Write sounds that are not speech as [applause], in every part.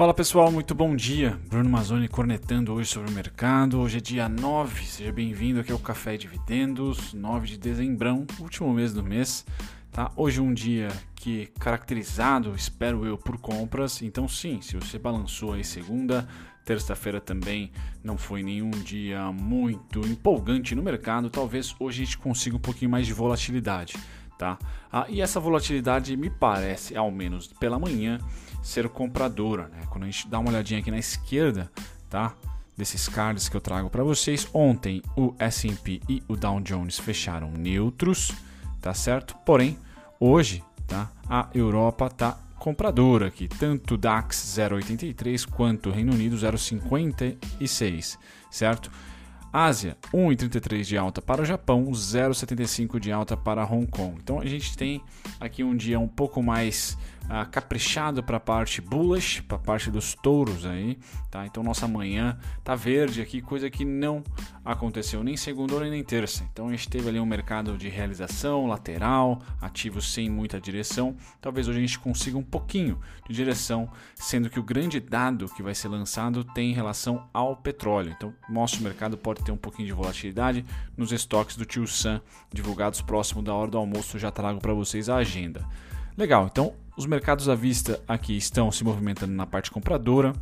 Fala pessoal, muito bom dia. Bruno Mazzoni cornetando hoje sobre o mercado. Hoje é dia 9, seja bem-vindo aqui ao Café Dividendos, 9 de dezembro, último mês do mês. Tá? Hoje é um dia que caracterizado, espero eu, por compras. Então sim, se você balançou aí segunda, terça-feira também não foi nenhum dia muito empolgante no mercado, talvez hoje a gente consiga um pouquinho mais de volatilidade. Tá? Ah, e essa volatilidade me parece, ao menos pela manhã, ser compradora. Né? Quando a gente dá uma olhadinha aqui na esquerda, tá? desses cards que eu trago para vocês, ontem o S&P e o Dow Jones fecharam neutros, tá certo? Porém, hoje, tá? A Europa tá compradora aqui, tanto DAX 0,83 quanto Reino Unido 0,56, certo? Ásia, 1,33 de alta para o Japão, 0,75 de alta para Hong Kong. Então a gente tem aqui um dia um pouco mais uh, caprichado para a parte bullish, para a parte dos touros aí, tá? Então nossa manhã tá verde aqui, coisa que não aconteceu nem segunda nem terça. Então a gente teve ali um mercado de realização lateral, ativos sem muita direção. Talvez hoje a gente consiga um pouquinho de direção, sendo que o grande dado que vai ser lançado tem relação ao petróleo. Então mostra o mercado pode ter um pouquinho de volatilidade nos estoques do Tio Sam divulgados próximo da hora do almoço. Já trago para vocês a agenda. Legal, então os mercados à vista aqui estão se movimentando na parte compradora.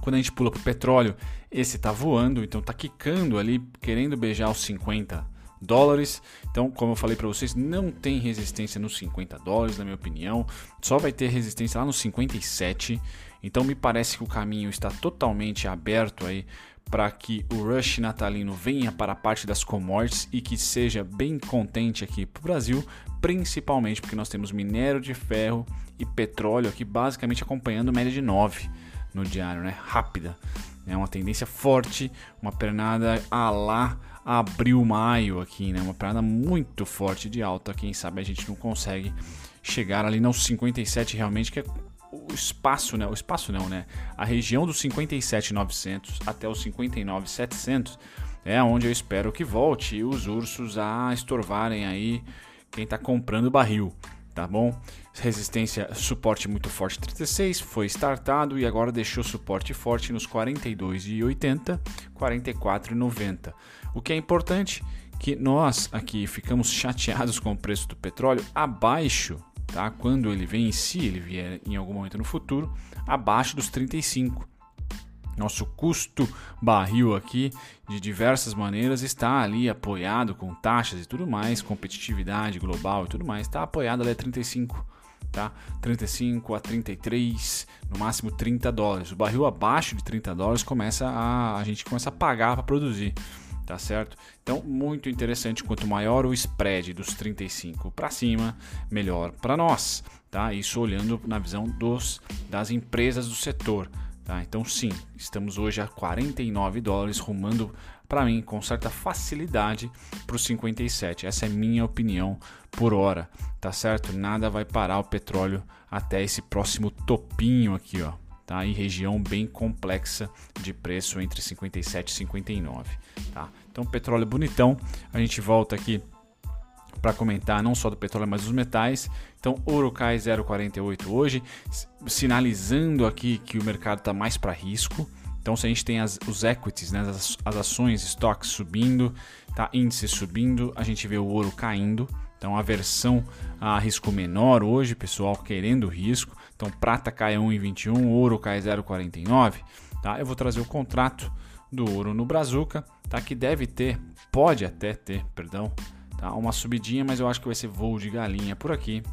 Quando a gente pula para o petróleo, esse está voando, então está quicando ali, querendo beijar os 50 dólares. Então, como eu falei para vocês, não tem resistência nos 50 dólares, na minha opinião. Só vai ter resistência lá nos 57. Então, me parece que o caminho está totalmente aberto aí para que o rush natalino venha para a parte das commodities e que seja bem contente aqui para o Brasil, principalmente porque nós temos minério de ferro e petróleo aqui basicamente acompanhando média de 9 no diário, né? Rápida. É uma tendência forte, uma pernada a lá abril-maio aqui, né? Uma pernada muito forte de alta. Quem sabe a gente não consegue chegar ali nos 57 realmente, que é o espaço, né? O espaço não, né? A região dos 57,900 até os 59,700 é onde eu espero que volte os ursos a estorvarem aí quem está comprando barril, tá bom? Resistência, suporte muito forte 36, foi startado e agora deixou suporte forte nos 42,80, 44,90. O que é importante que nós aqui ficamos chateados com o preço do petróleo abaixo tá? Quando ele vem, se ele vier em algum momento no futuro, abaixo dos 35. Nosso custo barril aqui, de diversas maneiras, está ali apoiado com taxas e tudo mais, competitividade global e tudo mais, está apoiado ali a 35, tá? 35 a 33, no máximo 30 dólares. O barril abaixo de 30 dólares começa a a gente começa a pagar para produzir tá certo? Então, muito interessante, quanto maior o spread dos 35 para cima, melhor para nós, tá? Isso olhando na visão dos das empresas do setor, tá? Então, sim, estamos hoje a 49 dólares rumando para mim com certa facilidade para os 57. Essa é minha opinião por hora, tá certo? Nada vai parar o petróleo até esse próximo topinho aqui, ó tá? E região bem complexa de preço entre 57 e 59, tá? Então, petróleo bonitão. A gente volta aqui para comentar não só do petróleo, mas dos metais. Então, ouro cai 0,48 hoje, sinalizando aqui que o mercado está mais para risco. Então, se a gente tem as, os equities, né, as, as ações, estoques subindo, tá, índice subindo, a gente vê o ouro caindo. Então, a versão a risco menor hoje, pessoal querendo risco. Então, prata cai 1,21, ouro cai 0,49. Tá? Eu vou trazer o contrato do ouro no Brazuca, tá? que deve ter, pode até ter, perdão, tá? uma subidinha, mas eu acho que vai ser voo de galinha por aqui.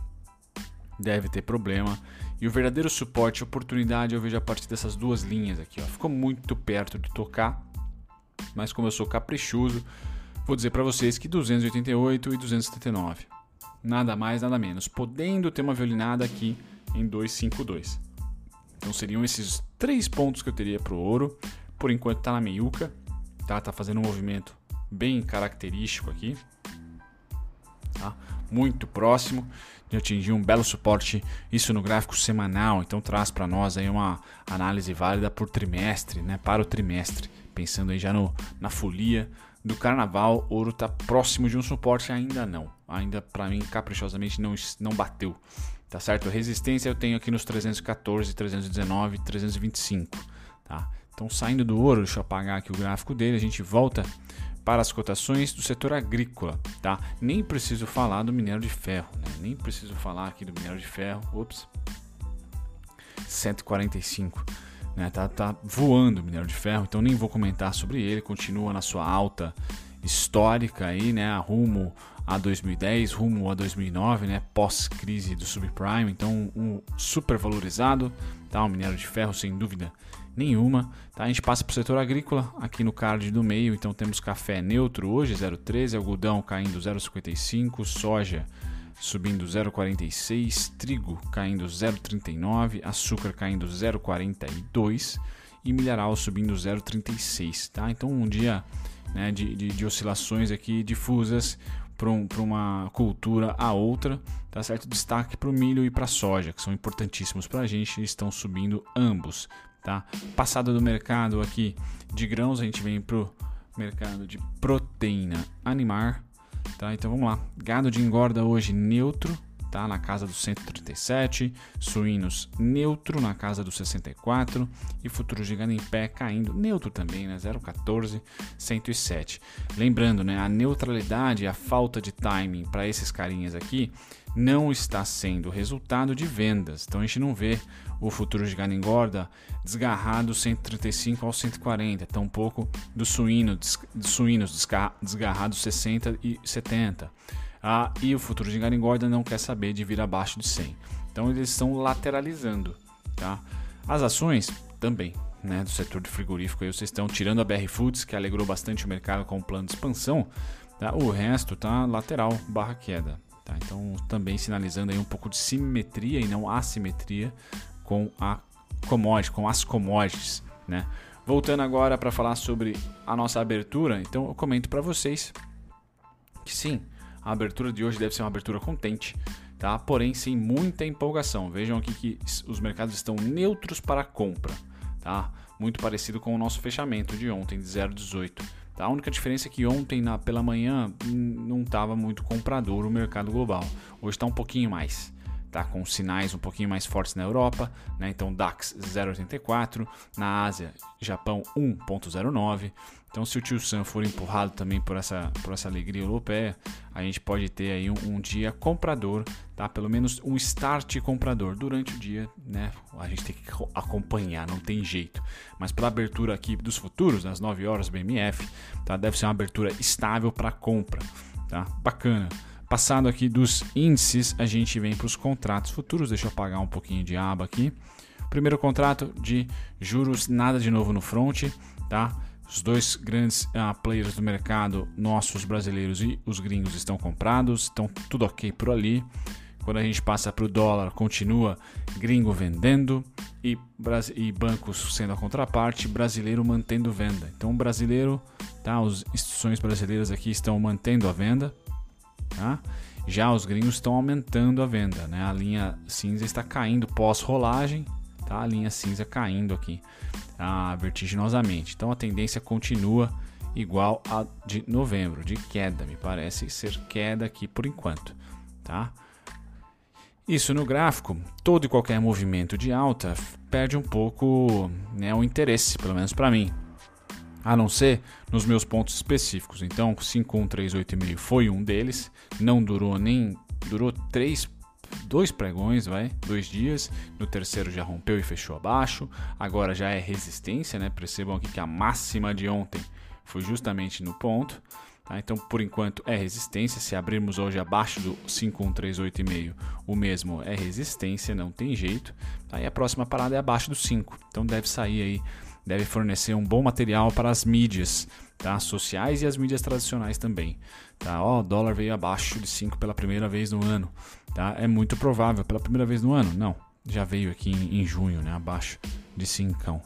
Deve ter problema. E o verdadeiro suporte, oportunidade, eu vejo a partir dessas duas linhas aqui. Ó. Ficou muito perto de tocar, mas como eu sou caprichoso, Vou dizer para vocês que 288 e 279. Nada mais, nada menos. Podendo ter uma violinada aqui em 252. Então seriam esses três pontos que eu teria para o ouro. Por enquanto está na meiuca. Tá, tá fazendo um movimento bem característico aqui. Tá? Muito próximo de atingir um belo suporte, isso no gráfico semanal, então traz para nós aí uma análise válida por trimestre, né, para o trimestre, pensando aí já no, na folia do carnaval, ouro está próximo de um suporte ainda não. Ainda para mim caprichosamente não não bateu. Tá certo? Resistência eu tenho aqui nos 314, 319, 325, tá? Então saindo do ouro, deixa eu apagar aqui o gráfico dele, a gente volta para as cotações do setor agrícola, tá? Nem preciso falar do minério de ferro, né? Nem preciso falar aqui do minério de ferro. Ops. 145, né? Tá, tá voando o minério de ferro, então nem vou comentar sobre ele, continua na sua alta histórica aí, né, rumo a 2010, rumo a 2009, né, pós-crise do subprime, então um super valorizado, tá, o minério de ferro sem dúvida nenhuma. Tá? A gente passa para o setor agrícola aqui no card do meio, então temos café neutro hoje 0,13, algodão caindo 0,55, soja subindo 0,46, trigo caindo 0,39, açúcar caindo 0,42 e milharal subindo 0,36. Tá? Então um dia né, de, de, de oscilações aqui difusas para um, uma cultura a outra, tá certo? Destaque para o milho e para a soja, que são importantíssimos para a gente, estão subindo ambos. Tá? Passado do mercado aqui de grãos, a gente vem pro mercado de proteína animal. Tá? Então vamos lá. Gado de engorda hoje neutro, tá? na casa dos 137. Suínos neutro na casa dos 64. E futuros de gado em pé caindo neutro também, né? 0,14, 107. Lembrando, né? a neutralidade, a falta de timing para esses carinhas aqui não está sendo resultado de vendas. Então a gente não vê o futuro gado engorda desgarrado 135 ao 140, tampouco do suíno, suínos desgarrados 60 e 70. Ah, e o futuro de engorda não quer saber de vir abaixo de 100. Então eles estão lateralizando. Tá? As ações também. Né, do setor de frigorífico, aí vocês estão tirando a BR Foods, que alegrou bastante o mercado com o plano de expansão, tá? o resto tá lateral barra queda. Tá? Então, também sinalizando aí um pouco de simetria e não assimetria com a commodity, com as commodities, né? Voltando agora para falar sobre a nossa abertura, então eu comento para vocês que sim, a abertura de hoje deve ser uma abertura contente, tá? Porém sem muita empolgação. Vejam aqui que os mercados estão neutros para compra, tá? Muito parecido com o nosso fechamento de ontem de 0,18. Tá? A única diferença é que ontem na, pela manhã não estava muito comprador o mercado global. Hoje está um pouquinho mais tá com sinais um pouquinho mais fortes na Europa, né? Então DAX 0,84, na Ásia, Japão 1,09. Então se o Tio Sam for empurrado também por essa, por essa alegria europeia, a gente pode ter aí um, um dia comprador, tá? Pelo menos um start comprador durante o dia, né? A gente tem que acompanhar, não tem jeito. Mas para abertura aqui dos futuros, nas 9 horas BMF, tá? Deve ser uma abertura estável para compra, tá? Bacana. Passado aqui dos índices, a gente vem para os contratos futuros. Deixa eu apagar um pouquinho de aba aqui. Primeiro contrato de juros, nada de novo no front, tá? Os dois grandes uh, players do mercado, nossos brasileiros e os gringos, estão comprados, estão tudo ok por ali. Quando a gente passa para o dólar, continua gringo vendendo e, e bancos sendo a contraparte, brasileiro mantendo venda. Então, brasileiro, tá? As instituições brasileiras aqui estão mantendo a venda, Tá? Já os gringos estão aumentando a venda, né? A linha cinza está caindo pós-rolagem, tá? A linha cinza caindo aqui tá? vertiginosamente. Então a tendência continua igual a de novembro, de queda, me parece ser queda aqui por enquanto, tá? Isso no gráfico, todo e qualquer movimento de alta perde um pouco né, o interesse, pelo menos para mim a não ser nos meus pontos específicos. Então, 5138,5 foi um deles, não durou nem durou três dois pregões, vai, dois dias. No terceiro já rompeu e fechou abaixo. Agora já é resistência, né? Percebam aqui que a máxima de ontem foi justamente no ponto. Tá? Então, por enquanto é resistência. Se abrirmos hoje abaixo do 5138,5, o mesmo é resistência, não tem jeito. Aí tá? a próxima parada é abaixo do 5. Então deve sair aí deve fornecer um bom material para as mídias tá? sociais e as mídias tradicionais também. Tá? O dólar veio abaixo de 5 pela primeira vez no ano. Tá? É muito provável, pela primeira vez no ano? Não, já veio aqui em, em junho, né? abaixo de 5.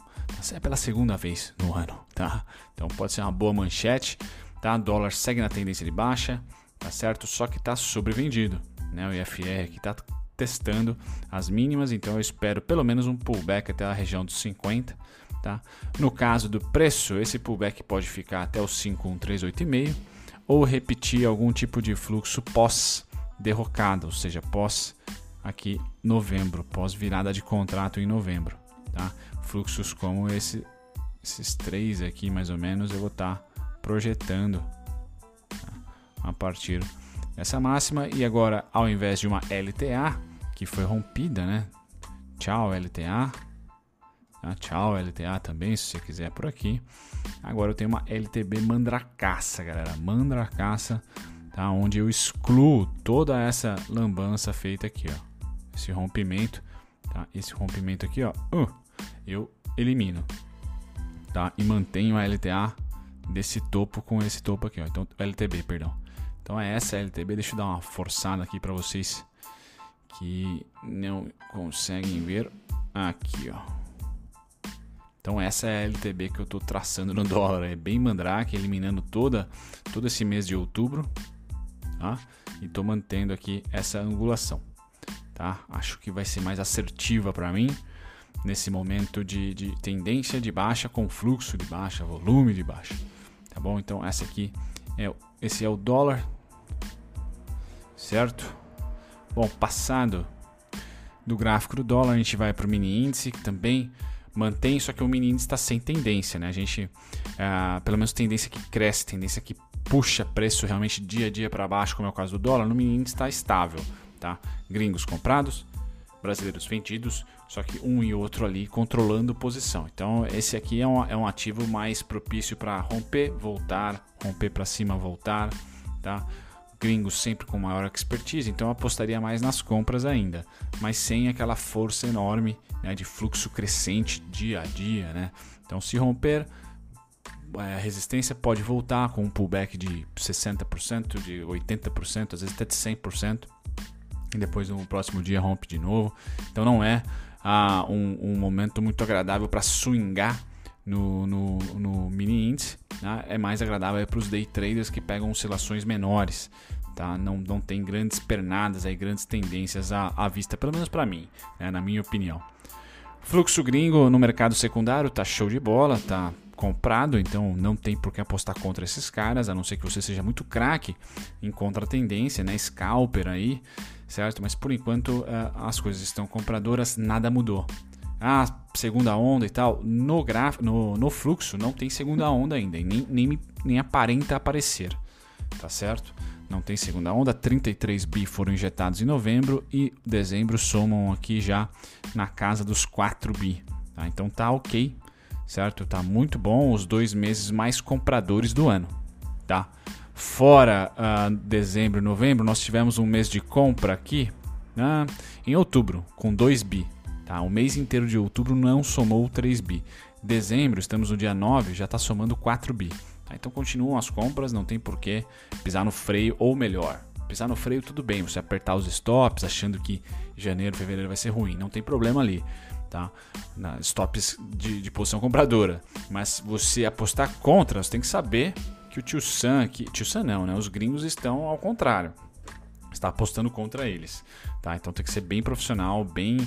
É pela segunda vez no ano. Tá? Então pode ser uma boa manchete. Tá? O dólar segue na tendência de baixa, tá certo? Só que está sobrevendido. Né? O IFR aqui está testando as mínimas, então eu espero pelo menos um pullback até a região dos 50 Tá? No caso do preço, esse pullback pode ficar até o 51385 ou repetir algum tipo de fluxo pós derrocada, ou seja, pós aqui novembro, pós virada de contrato em novembro, tá? Fluxos como esse, esses três aqui mais ou menos eu vou estar tá projetando tá? a partir dessa máxima e agora ao invés de uma LTA que foi rompida, né? Tchau LTA, tá? tchau LTA também se você quiser por aqui. Agora eu tenho uma LTB mandracaça, galera, mandracaça, tá? Onde eu excluo toda essa lambança feita aqui, ó esse rompimento, tá? Esse rompimento aqui, ó, uh, eu elimino, tá? E mantenho a LTA desse topo com esse topo aqui, ó. Então, LTB, perdão. Então é essa LTB. Deixa eu dar uma forçada aqui para vocês que não conseguem ver aqui, ó. Então essa é a LTB que eu estou traçando no [laughs] dólar, é bem mandrake, eliminando toda todo esse mês de outubro, tá? E estou mantendo aqui essa angulação tá? Acho que vai ser mais assertiva para mim nesse momento de, de, tendência de baixa com fluxo de baixa, volume de baixa, tá bom? Então essa aqui é esse é o dólar, certo? Bom, passado do gráfico do dólar, a gente vai para o mini índice que também mantém, só que o índice está sem tendência, né? A gente, ah, pelo menos tendência que cresce, tendência que puxa preço realmente dia a dia para baixo, como é o caso do dólar, no índice está estável tá? Gringos comprados, brasileiros vendidos, só que um e outro ali controlando posição. Então esse aqui é um, é um ativo mais propício para romper, voltar, romper para cima, voltar, tá? Gringos sempre com maior expertise, então eu apostaria mais nas compras ainda, mas sem aquela força enorme né, de fluxo crescente dia a dia, né? Então se romper é, a resistência pode voltar com um pullback de 60%, de 80%, às vezes até de 100% e depois no próximo dia rompe de novo. Então não é ah, um, um, momento muito agradável para swingar no, no, no, mini índice. Né? É mais agradável para os day traders que pegam oscilações menores. Tá? Não, não tem grandes pernadas, aí, grandes tendências à, à vista, pelo menos para mim, né? na minha opinião. Fluxo gringo no mercado secundário tá show de bola, tá comprado, então não tem por que apostar contra esses caras, a não ser que você seja muito craque em contra-tendência, né? Scalper aí, certo? Mas por enquanto uh, as coisas estão compradoras, nada mudou. Ah, segunda onda e tal, no, graf... no, no fluxo não tem segunda onda ainda, e nem, nem, nem aparenta aparecer, tá certo? Não tem segunda onda, 33 bi foram injetados em novembro e dezembro somam aqui já na casa dos 4 bi. Tá? Então tá ok, certo? Tá muito bom, os dois meses mais compradores do ano, tá? Fora uh, dezembro e novembro, nós tivemos um mês de compra aqui né, em outubro, com 2 bi. Tá? O mês inteiro de outubro não somou 3 bi. Dezembro, estamos no dia 9, já está somando 4 bi. Tá? Então continuam as compras, não tem por que pisar no freio, ou melhor, pisar no freio tudo bem, você apertar os stops achando que janeiro, fevereiro vai ser ruim, não tem problema ali tá? Na stops de, de posição compradora. Mas você apostar contra, você tem que saber que o tio Sam aqui, tio Sam não, né? Os gringos estão ao contrário. Está apostando contra eles, tá? Então tem que ser bem profissional, bem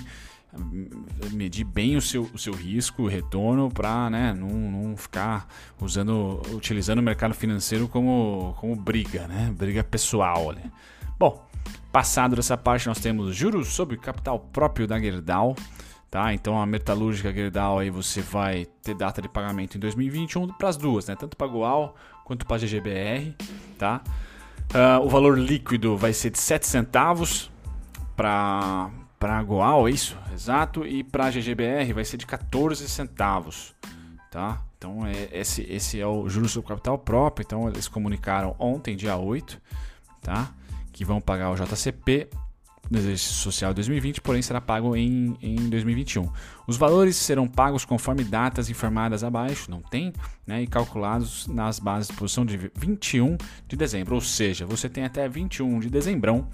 medir bem o seu, o seu risco, o retorno, para né, não, não ficar usando, utilizando o mercado financeiro como, como briga, né? Briga pessoal. Né? Bom, passado dessa parte, nós temos juros sobre capital próprio da Gerdau. Tá? Então a metalúrgica Gerdau aí você vai ter data de pagamento em 2021 para as duas, né? Tanto para a Goal quanto para a GGBR, tá? Uh, o valor líquido vai ser de 7 centavos para para Goal, é isso? Exato, e para GGBR vai ser de 14 centavos, tá? Então é, esse, esse é o juros sobre capital próprio, então eles comunicaram ontem, dia 8, tá? Que vão pagar o JCP no exercício social 2020, porém será pago em, em 2021. Os valores serão pagos conforme datas informadas abaixo, não tem, né, e calculados nas bases de posição de 21 de dezembro, ou seja, você tem até 21 de dezembro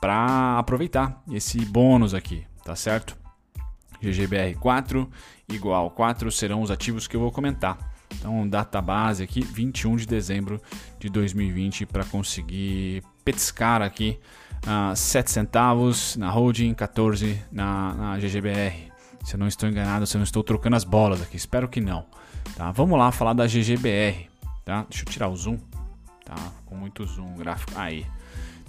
para aproveitar esse bônus aqui, tá certo? GGBR 4 igual 4 serão os ativos que eu vou comentar. Então, data base aqui, 21 de dezembro de 2020, para conseguir petiscar aqui uh, 7 centavos na holding, 14 na, na GGBR. Se eu não estou enganado, se eu não estou trocando as bolas aqui, espero que não. Tá? Vamos lá falar da GGBR. Tá? Deixa eu tirar o zoom. Tá? Com muito zoom gráfico. Aí.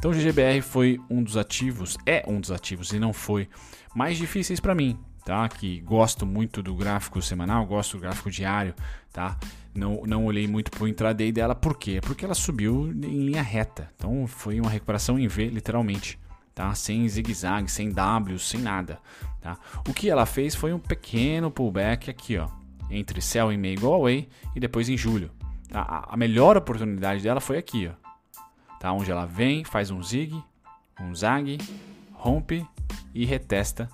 Então o GGBR foi um dos ativos, é um dos ativos e não foi mais difíceis para mim, tá? Que gosto muito do gráfico semanal, gosto do gráfico diário, tá? Não, não olhei muito pro intraday dela, por quê? Porque ela subiu em linha reta. Então foi uma recuperação em V, literalmente, tá? Sem zigue-zague, sem W, sem nada, tá? O que ela fez foi um pequeno pullback aqui, ó, entre sell e meio go away e depois em julho. Tá? A melhor oportunidade dela foi aqui, ó tá? Onde ela vem, faz um zig, um zag, rompe e retesta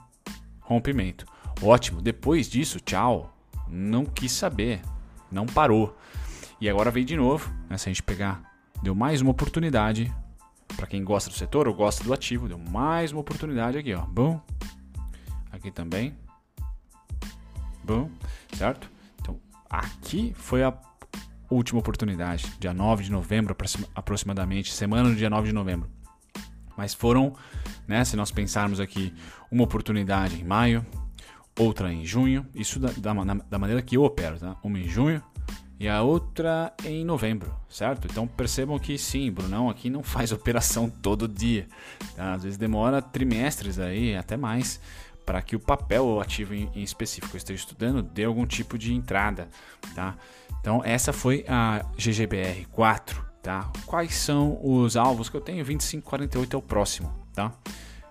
rompimento. Ótimo. Depois disso, tchau. Não quis saber, não parou. E agora veio de novo, né? Se a gente pegar, deu mais uma oportunidade para quem gosta do setor ou gosta do ativo, deu mais uma oportunidade aqui, ó. Bom. Aqui também. Bom, certo? Então, aqui foi a última oportunidade, dia 9 de novembro aproximadamente, semana do dia 9 de novembro. Mas foram, né, se nós pensarmos aqui, uma oportunidade em maio, outra em junho, isso da, da, da maneira que eu opero, tá? Uma em junho e a outra em novembro, certo? Então percebam que sim, Brunão aqui não faz [laughs] operação todo dia, tá? Às vezes demora trimestres aí, até mais, para que o papel ou ativo em, específico que eu esteja estudando dê algum tipo de entrada, tá? Então essa foi a GGBR 4, tá? Quais são os alvos que eu tenho? 25,48 é o próximo, tá?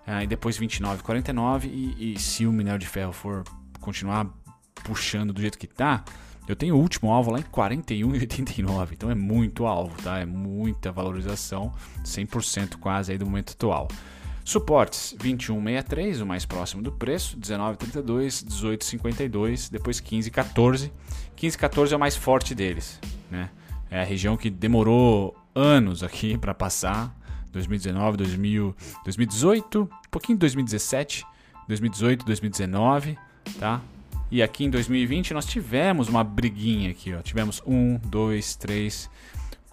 Ah, e depois 29,49 e, e se o minério de ferro for continuar puxando do jeito que tá, eu tenho o último alvo lá em 41,89, então é muito alvo, tá? É muita valorização, 100% quase aí do momento atual. Suportes 21,63, o mais próximo do preço, 19,32, 18,52, depois 15,14. 15,14 é o mais forte deles, né? É a região que demorou anos aqui para passar, 2019, 2000, 2018, um pouquinho de 2017, 2018, 2019, tá? E aqui em 2020 nós tivemos uma briguinha aqui, ó. Tivemos um, dois, três,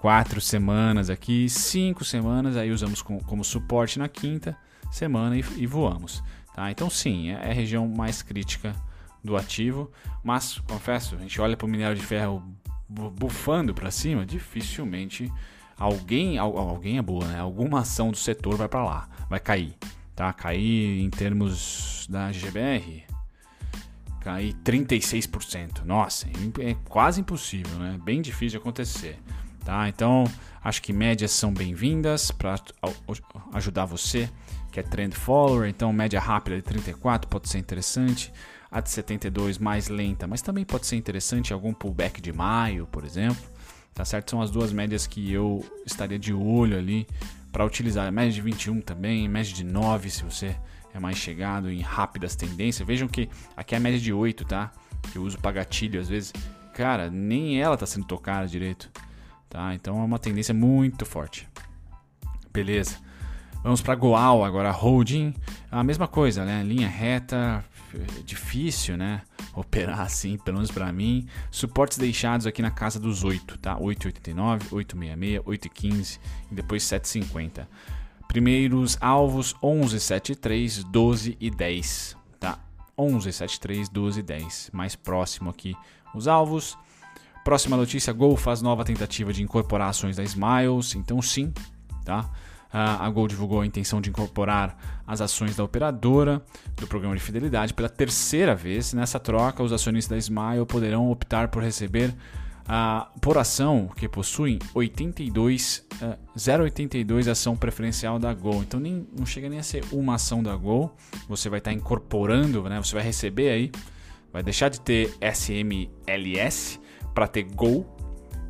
quatro semanas aqui, cinco semanas, aí usamos como, suporte na quinta semana e, e voamos. Tá? Então sim, é, é a região mais crítica do ativo, mas confesso, a gente olha para o minério de ferro bufando para cima, dificilmente alguém, alguém é boa, né? Alguma ação do setor vai para lá, vai cair, tá? Cair em termos da GBR, cair 36%. Nossa, é quase impossível, né? Bem difícil de acontecer. Tá? Então, acho que médias são bem-vindas para ajudar você que é trend follower, então média rápida de 34 pode ser interessante, a de 72 mais lenta, mas também pode ser interessante algum pullback de maio, por exemplo. Tá certo? São as duas médias que eu estaria de olho ali para utilizar. Média de 21 também, média de 9 se você é mais chegado em rápidas tendências. Vejam que aqui é a média de 8, tá? Que eu uso para gatilho às vezes. Cara, nem ela está sendo tocada direito. Tá? Então é uma tendência muito forte. Beleza. Vamos para Goal agora, holding, a mesma coisa, né? Linha reta, difícil, né? [laughs] Operar assim, pelo menos para mim. Suportes deixados aqui na casa dos 8, tá? 8,89, 8,66, 8,15 e depois 7,50. Primeiros alvos 11, 7, 3, 12 e 10, tá? 11, 7, 3, 12 e 10. Mais próximo aqui os alvos. Próxima notícia: Gol faz nova tentativa de incorporar ações da Smiles. Então, sim, tá? A Gol divulgou a intenção de incorporar as ações da operadora do programa de fidelidade pela terceira vez. Nessa troca, os acionistas da Smile poderão optar por receber a por ação que possuem 82 uh, 0,82 ação preferencial da Gol. Então nem não chega nem a ser uma ação da Gol. Você vai estar incorporando, né? Você vai receber aí, vai deixar de ter SMLS para ter Gol,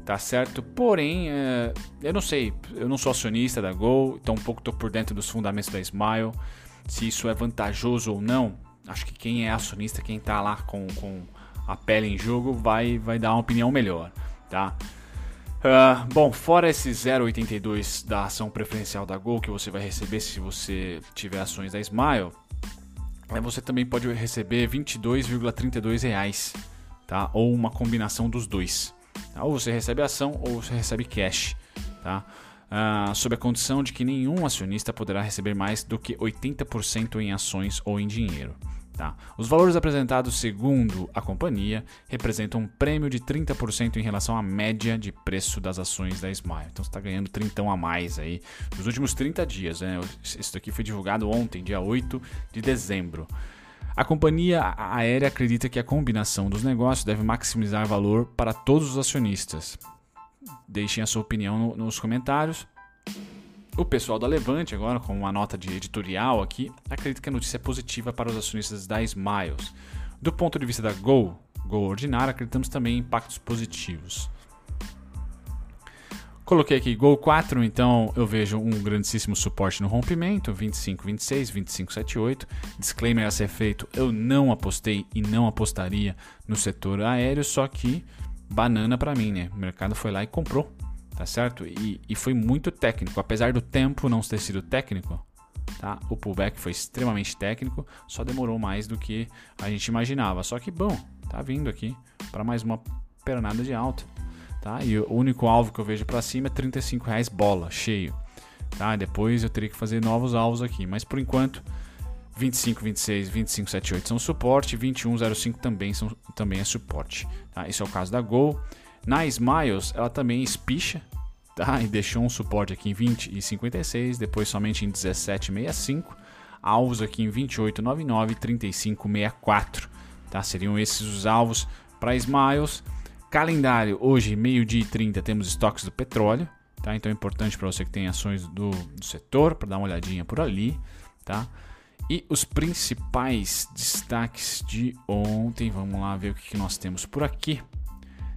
tá certo? Porém, é, eu não sei, eu não sou acionista da Gol, então um pouco estou por dentro dos fundamentos da Smile, se isso é vantajoso ou não. Acho que quem é acionista, quem está lá com, com a pele em jogo, vai, vai dar uma opinião melhor, tá? Uh, bom, fora esse 0,82 da ação preferencial da Gol que você vai receber se você tiver ações da Smile, é, você também pode receber R$ 22,32 tá? Ou uma combinação dos dois. Tá? Ou você recebe ação ou você recebe cash, tá? Ah, sob a condição de que nenhum acionista poderá receber mais do que 80% em ações ou em dinheiro. Tá? Os valores apresentados segundo a companhia representam um prêmio de 30% em relação à média de preço das ações da Smile. Então você está ganhando 30 a mais aí nos últimos 30 dias. Né? Isso aqui foi divulgado ontem, dia 8 de dezembro. A companhia aérea acredita que a combinação dos negócios deve maximizar valor para todos os acionistas. Deixem a sua opinião nos comentários. O pessoal da Levante, agora com uma nota de editorial aqui, acredita que a notícia é positiva para os acionistas da Smiles. Do ponto de vista da Gol, Gol ordinária, acreditamos também em impactos positivos. Coloquei aqui Gol 4, então eu vejo um grandíssimo suporte no rompimento, 25, 26, 25, 78. Disclaimer a ser feito, eu não apostei e não apostaria no setor aéreo, só que banana para mim, né? O mercado foi lá e comprou tá certo? E, e foi muito técnico, apesar do tempo não ter sido técnico, tá? O pullback foi extremamente técnico, só demorou mais do que a gente imaginava. Só que bom, tá vindo aqui para mais uma pernada de alta, tá? E o único alvo que eu vejo para cima é 35 reais bola, cheio, tá? Depois eu teria que fazer novos alvos aqui, mas por enquanto 25, 26, 25, 78 são suporte, 21, 05 também, são, também é suporte. Tá? Esse é o caso da Gol. Na Smiles, ela também espicha, tá? E deixou um suporte aqui em 20 e 56, depois somente em 17,65, alvos aqui em 28,99 e 35,64, tá? Seriam esses os alvos para Smiles. Calendário, hoje, meio-dia e 30, temos estoques do petróleo, tá? Então é importante para você que tem ações do, do setor, para dar uma olhadinha por ali, tá? E os principais destaques de ontem, vamos lá ver o que, que nós temos por aqui.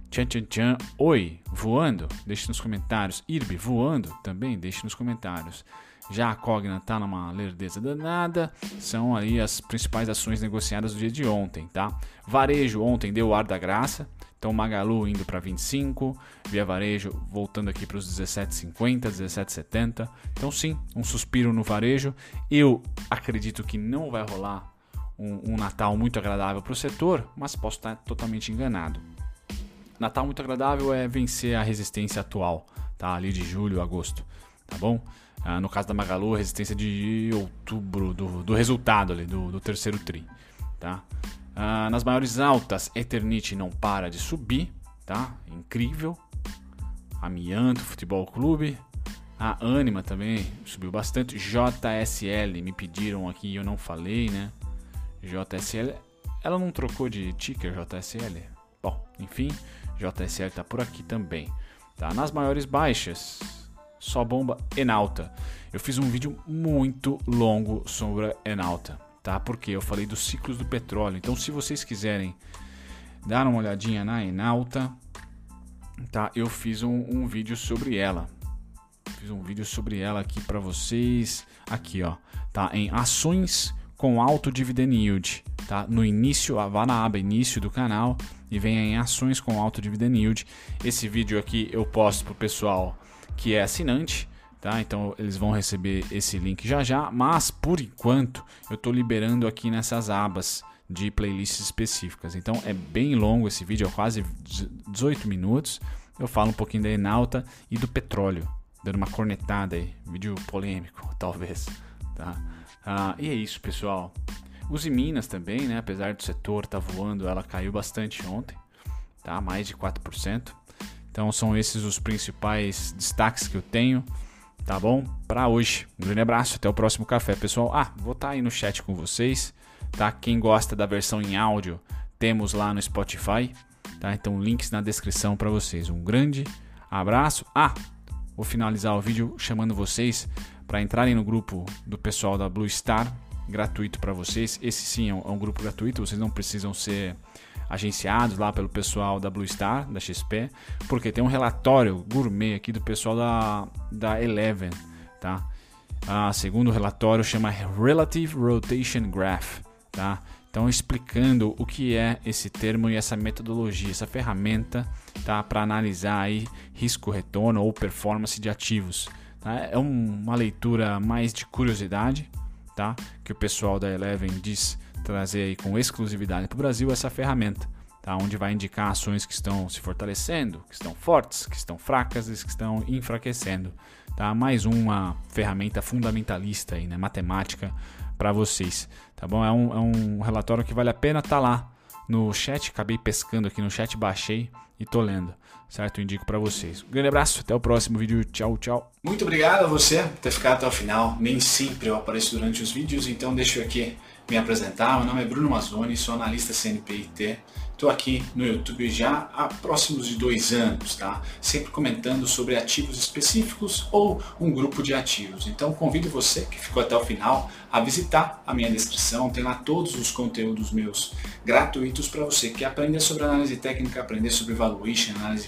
Tchan tchan tchan. Oi, voando? Deixe nos comentários. Irbi, voando? Também deixe nos comentários. Já a Cogna tá numa lerdeza danada. São aí as principais ações negociadas do dia de ontem, tá? Varejo ontem deu o ar da graça. Então Magalu indo para 25, Via Varejo voltando aqui para os 17,50, 17,70. Então sim, um suspiro no varejo. Eu acredito que não vai rolar um, um Natal muito agradável para o setor, mas posso estar totalmente enganado. Natal muito agradável é vencer a resistência atual, tá? Ali de julho, agosto, tá bom? Ah, no caso da Magalu, resistência de outubro, do, do resultado ali, do, do terceiro tri, tá? Ah, nas maiores altas, Eternity não para de subir, tá? Incrível. Amianto, Futebol Clube. A Anima também subiu bastante. JSL, me pediram aqui eu não falei, né? JSL, ela não trocou de ticker JSL? Bom, enfim, JSL está por aqui também. Tá? Nas maiores baixas, só bomba Enalta. Eu fiz um vídeo muito longo sobre Enalta, tá? Porque eu falei dos ciclos do petróleo. Então, se vocês quiserem dar uma olhadinha na Enalta, tá? Eu fiz um, um vídeo sobre ela. Fiz um vídeo sobre ela aqui para vocês. Aqui, ó, tá? Em ações com alto dividend yield, tá? No início, vá na aba início do canal e venha em ações com alto dividend yield. Esse vídeo aqui eu posto pro pessoal que é assinante, tá? Então eles vão receber esse link já já, mas por enquanto eu estou liberando aqui nessas abas de playlists específicas. Então é bem longo esse vídeo, é quase 18 minutos. Eu falo um pouquinho da Enalta e do petróleo, dando uma cornetada aí, vídeo polêmico, [laughs] talvez, tá? Ah, e é isso, pessoal. Use Minas também, né? Apesar do setor estar tá voando, ela caiu bastante ontem, tá? Mais de 4%. Então são esses os principais destaques que eu tenho, tá bom? Para hoje. Um grande abraço, até o próximo café, pessoal. Ah, vou estar tá aí no chat com vocês, tá? Quem gosta da versão em áudio, temos lá no Spotify, tá? Então links na descrição para vocês. Um grande abraço. Ah, vou finalizar o vídeo chamando vocês para entrarem no grupo do pessoal da Blue Star gratuito para vocês. Esse sim é um, é um, grupo gratuito, vocês não precisam ser agenciados lá pelo pessoal da Blue Star, da XP, porque tem um relatório gourmet aqui do pessoal da, da Eleven, tá? Ah, segundo o relatório chama Relative Rotation Graph, tá? Então explicando o que é esse termo e essa metodologia, essa ferramenta, tá? Para analisar aí risco retorno ou performance de ativos. Tá? É uma leitura mais de curiosidade, tá? Que o pessoal da Eleven diz trazer aí com exclusividade para o Brasil essa ferramenta, tá? Onde vai indicar ações que estão se fortalecendo, que estão fortes, que estão fracas e que estão enfraquecendo, tá? Mais uma ferramenta fundamentalista aí, né? Matemática para vocês, tá bom? É um, é um relatório que vale a pena estar tá lá no chat, acabei pescando aqui no chat, baixei e tô lendo, certo? Eu indico para vocês. Um grande abraço, até o próximo vídeo, tchau, tchau. Muito obrigado a você por ter ficado até o final, nem sempre eu apareço durante os vídeos, então deixa eu aqui me apresentar. Meu nome é Bruno Mazzoni, sou analista CNPIT. Estou aqui no YouTube já há próximos de dois anos, tá? Sempre comentando sobre ativos específicos ou um grupo de ativos. Então convido você que ficou até o final a visitar a minha descrição. Tem lá todos os conteúdos meus gratuitos para você que aprender sobre análise técnica, aprender sobre valuation, análise